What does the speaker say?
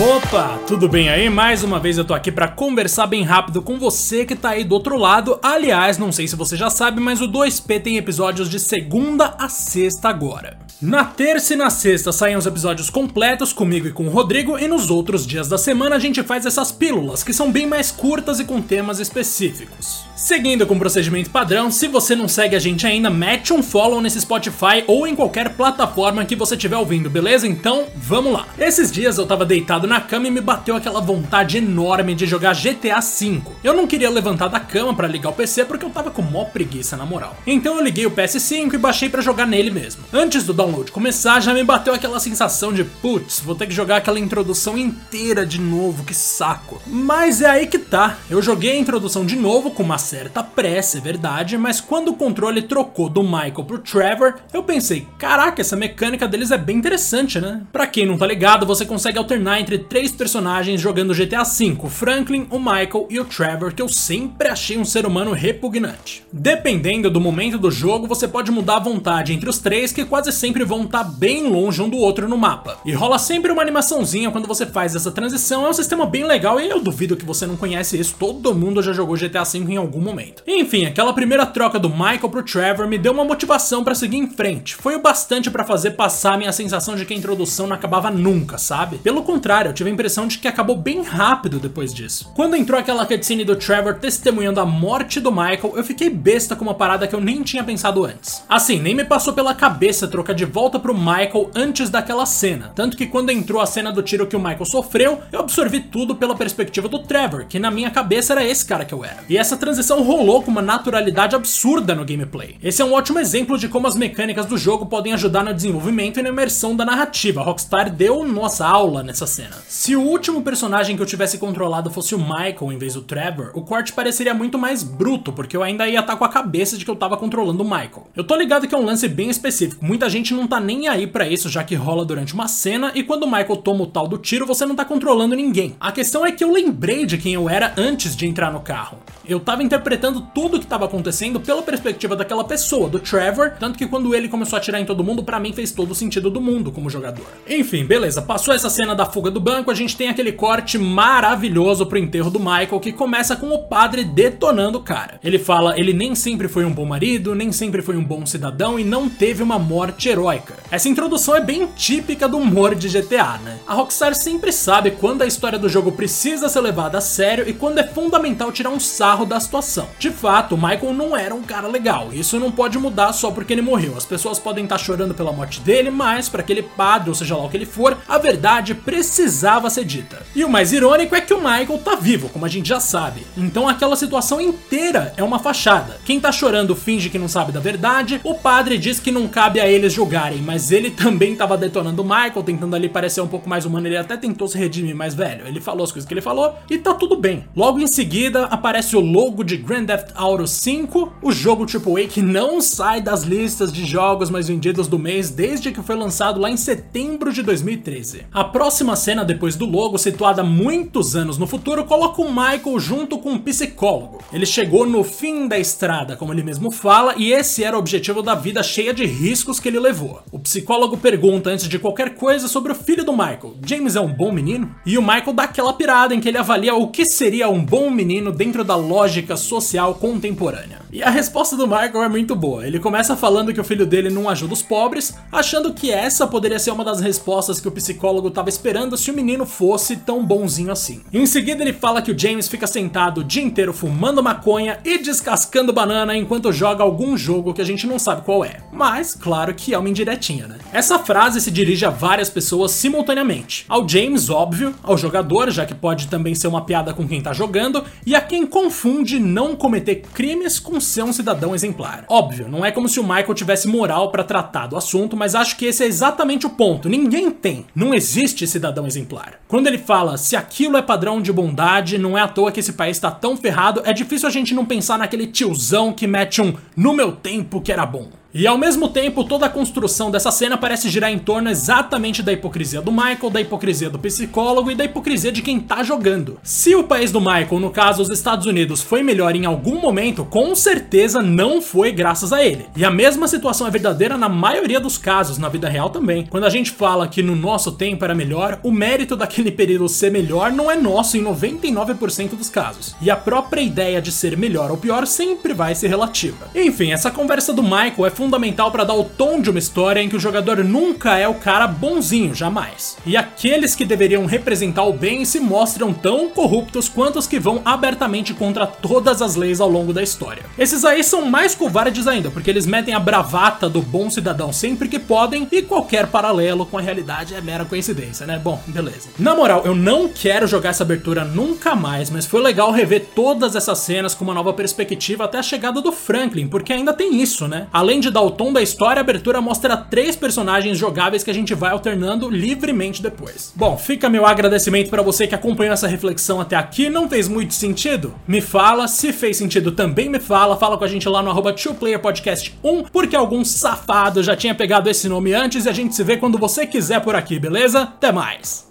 Opa, tudo bem aí? Mais uma vez eu tô aqui pra conversar bem rápido com você que tá aí do outro lado. Aliás, não sei se você já sabe, mas o 2P tem episódios de segunda a sexta agora. Na terça e na sexta saem os episódios completos comigo e com o Rodrigo, e nos outros dias da semana a gente faz essas pílulas, que são bem mais curtas e com temas específicos. Seguindo com o procedimento padrão, se você não segue a gente ainda, mete um follow nesse Spotify ou em qualquer plataforma que você estiver ouvindo, beleza? Então, vamos lá. Esses dias eu tava deitado na cama e me bateu aquela vontade enorme de jogar GTA V. Eu não queria levantar da cama para ligar o PC porque eu tava com mó preguiça na moral. Então eu liguei o PS5 e baixei para jogar nele mesmo. Antes do download começar, já me bateu aquela sensação de putz, vou ter que jogar aquela introdução inteira de novo, que saco. Mas é aí que tá. Eu joguei a introdução de novo com uma certa pressa, é verdade, mas quando o controle trocou do Michael pro Trevor, eu pensei, caraca, essa mecânica deles é bem interessante, né? Pra quem não tá ligado, você consegue alternar entre três personagens jogando GTA V, o Franklin, o Michael e o Trevor, que eu sempre achei um ser humano repugnante. Dependendo do momento do jogo, você pode mudar a vontade entre os três, que quase sempre vão estar tá bem longe um do outro no mapa. E rola sempre uma animaçãozinha quando você faz essa transição, é um sistema bem legal e eu duvido que você não conhece isso, todo mundo já jogou GTA V em algum momento. Enfim, aquela primeira troca do Michael pro Trevor me deu uma motivação para seguir em frente. Foi o bastante para fazer passar a minha sensação de que a introdução não acabava nunca, sabe? Pelo contrário, eu tive a impressão de que acabou bem rápido depois disso. Quando entrou aquela cutscene do Trevor testemunhando a morte do Michael, eu fiquei besta com uma parada que eu nem tinha pensado antes. Assim, nem me passou pela cabeça trocar de volta pro Michael antes daquela cena. Tanto que quando entrou a cena do tiro que o Michael sofreu, eu absorvi tudo pela perspectiva do Trevor, que na minha cabeça era esse cara que eu era. E essa transição rolou com uma naturalidade absurda no gameplay. Esse é um ótimo exemplo de como as mecânicas do jogo podem ajudar no desenvolvimento e na imersão da narrativa. Rockstar deu nossa aula nessa cena. Se o último personagem que eu tivesse controlado fosse o Michael em vez do Trevor, o corte pareceria muito mais bruto, porque eu ainda ia estar com a cabeça de que eu tava controlando o Michael. Eu tô ligado que é um lance bem específico, muita gente não tá nem aí para isso, já que rola durante uma cena, e quando o Michael toma o tal do tiro, você não tá controlando ninguém. A questão é que eu lembrei de quem eu era antes de entrar no carro. Eu tava interpretando tudo o que tava acontecendo pela perspectiva daquela pessoa, do Trevor, tanto que quando ele começou a atirar em todo mundo, para mim fez todo o sentido do mundo como jogador. Enfim, beleza, passou essa cena da fuga do banco, a gente tem aquele corte maravilhoso pro enterro do Michael, que começa com o padre detonando o cara. Ele fala, ele nem sempre foi um bom marido, nem sempre foi um bom cidadão e não teve uma morte heróica. Essa introdução é bem típica do humor de GTA, né? A Rockstar sempre sabe quando a história do jogo precisa ser levada a sério e quando é fundamental tirar um sarro da situação. De fato, Michael não era um cara legal, isso não pode mudar só porque ele morreu. As pessoas podem estar chorando pela morte dele, mas para aquele padre, ou seja lá o que ele for, a verdade precisava ser dita. E o mais irônico é que o Michael tá vivo, como a gente já sabe. Então aquela situação inteira é uma fachada. Quem tá chorando finge que não sabe da verdade, o padre diz que não cabe a eles julgarem, mas ele também tava detonando o Michael, tentando ali parecer um pouco mais humano, ele até tentou se redimir, mas velho, ele falou as coisas que ele falou e tá tudo bem. Logo em seguida aparece o logo de Grand Theft Auto 5, o jogo AAA que não sai das listas de jogos mais vendidos do mês desde que foi lançado lá em setembro de 2013. A próxima cena depois do logo, situada muitos anos no futuro, coloca o Michael junto com um psicólogo. Ele chegou no fim da estrada, como ele mesmo fala, e esse era o objetivo da vida cheia de riscos que ele levou. O psicólogo pergunta antes de qualquer coisa sobre o filho do Michael: James é um bom menino? E o Michael dá aquela pirada em que ele avalia o que seria um bom menino dentro da lógica social contemporânea. E a resposta do Michael é muito boa. Ele começa falando que o filho dele não ajuda os pobres, achando que essa poderia ser uma das respostas que o psicólogo estava esperando se o menino fosse tão bonzinho assim. Em seguida, ele fala que o James fica sentado o dia inteiro fumando maconha e descascando banana enquanto joga algum jogo que a gente não sabe qual é. Mas, claro que é uma indiretinha, né? Essa frase se dirige a várias pessoas simultaneamente. Ao James, óbvio, ao jogador, já que pode também ser uma piada com quem tá jogando, e a quem confunde não cometer crimes com ser um cidadão exemplar. Óbvio, não é como se o Michael tivesse moral para tratar do assunto, mas acho que esse é exatamente o ponto. Ninguém tem. Não existe cidadão exemplar. Quando ele fala se aquilo é padrão de bondade, não é à toa que esse país tá tão ferrado, é difícil a gente não pensar naquele tiozão que mete um no meu tempo que era bom. E ao mesmo tempo, toda a construção dessa cena parece girar em torno exatamente da hipocrisia do Michael, da hipocrisia do psicólogo e da hipocrisia de quem tá jogando. Se o país do Michael, no caso os Estados Unidos, foi melhor em algum momento, com certeza não foi graças a ele. E a mesma situação é verdadeira na maioria dos casos, na vida real também. Quando a gente fala que no nosso tempo era melhor, o mérito daquele período ser melhor não é nosso em 99% dos casos. E a própria ideia de ser melhor ou pior sempre vai ser relativa. Enfim, essa conversa do Michael é fundamental para dar o tom de uma história em que o jogador nunca é o cara bonzinho, jamais. E aqueles que deveriam representar o bem se mostram tão corruptos quanto os que vão abertamente contra todas as leis ao longo da história. Esses aí são mais covardes ainda, porque eles metem a bravata do bom cidadão sempre que podem e qualquer paralelo com a realidade é mera coincidência, né? Bom, beleza. Na moral, eu não quero jogar essa abertura nunca mais, mas foi legal rever todas essas cenas com uma nova perspectiva até a chegada do Franklin, porque ainda tem isso, né? Além de dar o tom da história, a abertura mostra três personagens jogáveis que a gente vai alternando livremente depois. Bom, fica meu agradecimento para você que acompanhou essa reflexão até aqui. Não fez muito sentido? Me fala. Se fez sentido, também me fala. Fala com a gente lá no arroba 2playerpodcast1, porque algum safado já tinha pegado esse nome antes e a gente se vê quando você quiser por aqui, beleza? Até mais!